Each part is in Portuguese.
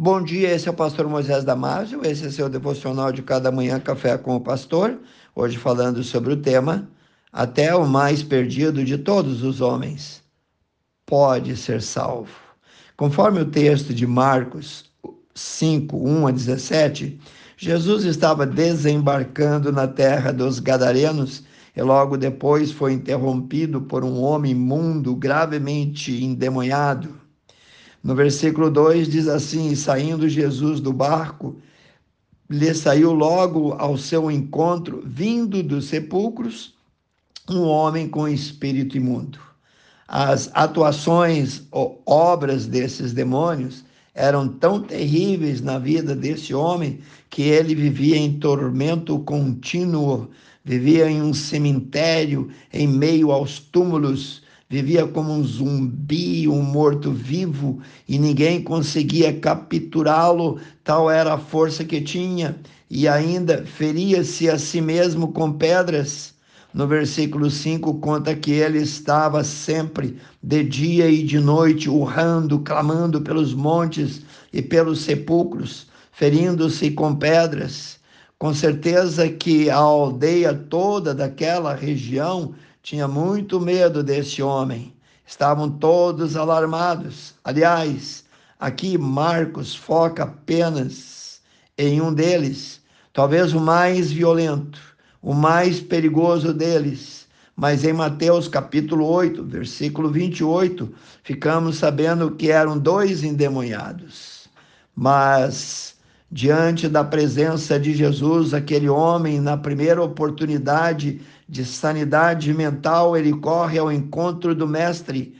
Bom dia, esse é o pastor Moisés Damásio, esse é seu devocional de cada manhã, Café com o Pastor. Hoje falando sobre o tema Até o mais perdido de todos os homens pode ser salvo. Conforme o texto de Marcos 5, 1 a 17, Jesus estava desembarcando na terra dos Gadarenos e logo depois foi interrompido por um homem imundo, gravemente endemoniado. No versículo 2 diz assim: Saindo Jesus do barco, lhe saiu logo ao seu encontro, vindo dos sepulcros, um homem com espírito imundo. As atuações ou obras desses demônios eram tão terríveis na vida desse homem que ele vivia em tormento contínuo, vivia em um cemitério em meio aos túmulos vivia como um zumbi, um morto-vivo, e ninguém conseguia capturá-lo, tal era a força que tinha, e ainda feria-se a si mesmo com pedras. No versículo 5 conta que ele estava sempre, de dia e de noite, urrando, clamando pelos montes e pelos sepulcros, ferindo-se com pedras. Com certeza que a aldeia toda daquela região tinha muito medo desse homem. Estavam todos alarmados. Aliás, aqui Marcos foca apenas em um deles, talvez o mais violento, o mais perigoso deles. Mas em Mateus capítulo 8, versículo 28, ficamos sabendo que eram dois endemoniados. Mas diante da presença de Jesus, aquele homem, na primeira oportunidade de sanidade mental, ele corre ao encontro do Mestre,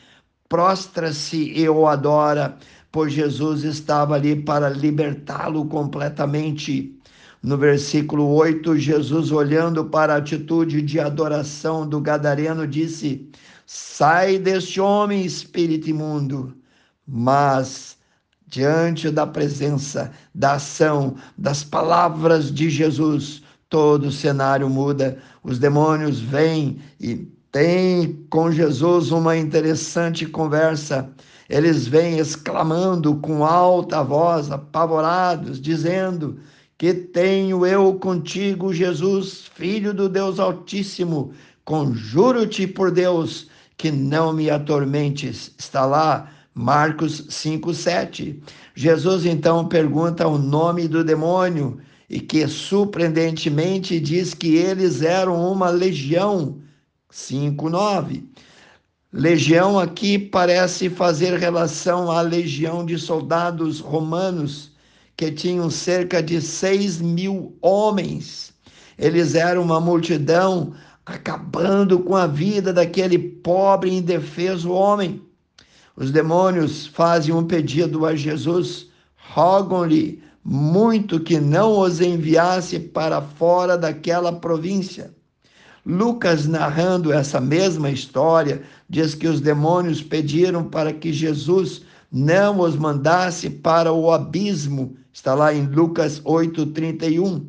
prostra-se e o adora, pois Jesus estava ali para libertá-lo completamente. No versículo 8, Jesus, olhando para a atitude de adoração do Gadareno, disse: Sai deste homem, espírito imundo. Mas diante da presença, da ação, das palavras de Jesus, todo o cenário muda. Os demônios vêm e têm com Jesus uma interessante conversa. Eles vêm exclamando com alta voz, apavorados, dizendo: Que tenho eu contigo, Jesus, filho do Deus Altíssimo? Conjuro-te por Deus que não me atormentes. Está lá Marcos 5, 7. Jesus então pergunta o nome do demônio e que surpreendentemente diz que eles eram uma legião. 5, 9. Legião aqui parece fazer relação à legião de soldados romanos, que tinham cerca de 6 mil homens. Eles eram uma multidão acabando com a vida daquele pobre e indefeso homem. Os demônios fazem um pedido a Jesus, rogam-lhe muito que não os enviasse para fora daquela província. Lucas, narrando essa mesma história, diz que os demônios pediram para que Jesus não os mandasse para o abismo. Está lá em Lucas 8:31.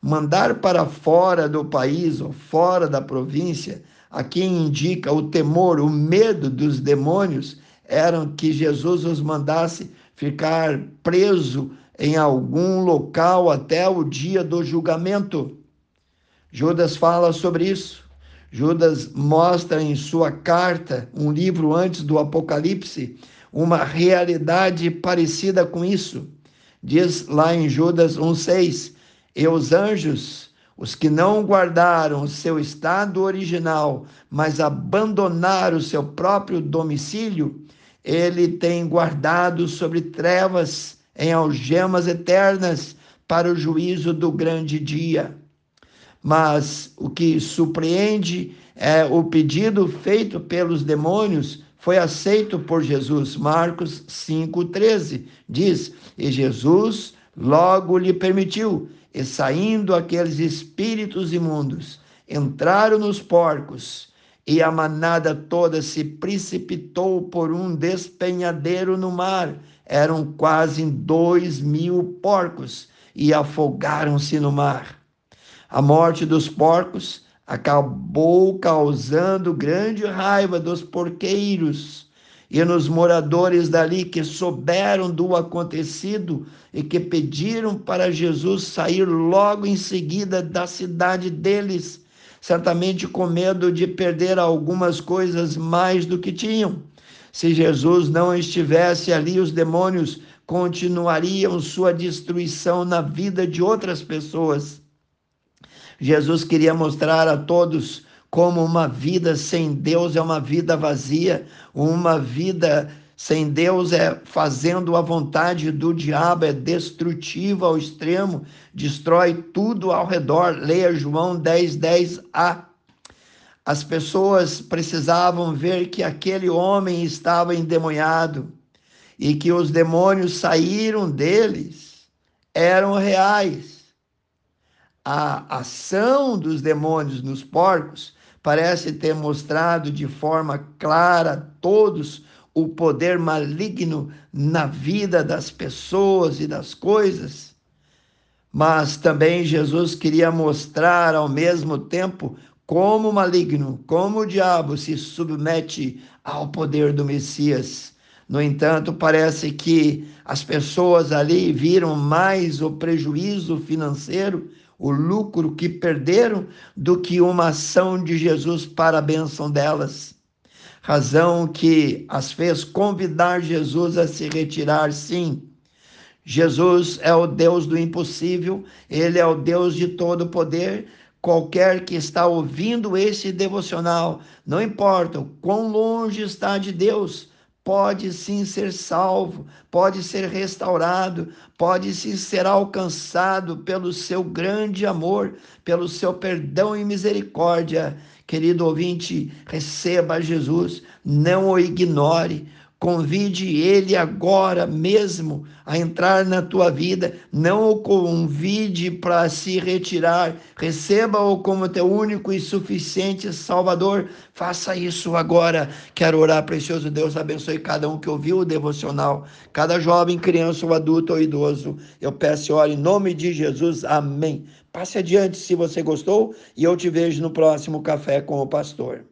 Mandar para fora do país ou fora da província, a quem indica o temor, o medo dos demônios, eram que Jesus os mandasse ficar preso em algum local até o dia do julgamento. Judas fala sobre isso. Judas mostra em sua carta, um livro antes do Apocalipse, uma realidade parecida com isso. Diz lá em Judas 1,6: E os anjos, os que não guardaram o seu estado original, mas abandonaram o seu próprio domicílio, ele tem guardado sobre trevas em algemas eternas para o juízo do grande dia. Mas o que surpreende é o pedido feito pelos demônios foi aceito por Jesus. Marcos 5:13 diz: "E Jesus logo lhe permitiu, e saindo aqueles espíritos imundos, entraram nos porcos e a manada toda se precipitou por um despenhadeiro no mar. Eram quase dois mil porcos e afogaram-se no mar. A morte dos porcos acabou causando grande raiva dos porqueiros e nos moradores dali que souberam do acontecido e que pediram para Jesus sair logo em seguida da cidade deles, certamente com medo de perder algumas coisas mais do que tinham. Se Jesus não estivesse ali, os demônios continuariam sua destruição na vida de outras pessoas. Jesus queria mostrar a todos como uma vida sem Deus é uma vida vazia, uma vida sem Deus é fazendo a vontade do diabo, é destrutiva ao extremo, destrói tudo ao redor. Leia João 10, 10a. As pessoas precisavam ver que aquele homem estava endemoniado e que os demônios saíram deles, eram reais. A ação dos demônios nos porcos parece ter mostrado de forma clara a todos o poder maligno na vida das pessoas e das coisas. Mas também Jesus queria mostrar ao mesmo tempo como o maligno, como o diabo se submete ao poder do Messias. No entanto, parece que as pessoas ali viram mais o prejuízo financeiro o lucro que perderam do que uma ação de Jesus para a bênção delas. Razão que as fez convidar Jesus a se retirar, sim. Jesus é o Deus do impossível, ele é o Deus de todo poder. Qualquer que está ouvindo esse devocional, não importa o quão longe está de Deus, pode sim ser salvo, pode ser restaurado, pode sim ser alcançado pelo seu grande amor, pelo seu perdão e misericórdia. Querido ouvinte, receba Jesus, não o ignore, Convide ele agora mesmo a entrar na tua vida. Não o convide para se retirar. Receba-o como teu único e suficiente Salvador. Faça isso agora. Quero orar, precioso Deus. Abençoe cada um que ouviu o devocional. Cada jovem, criança ou adulto ou idoso. Eu peço e oro em nome de Jesus. Amém. Passe adiante se você gostou e eu te vejo no próximo Café com o Pastor.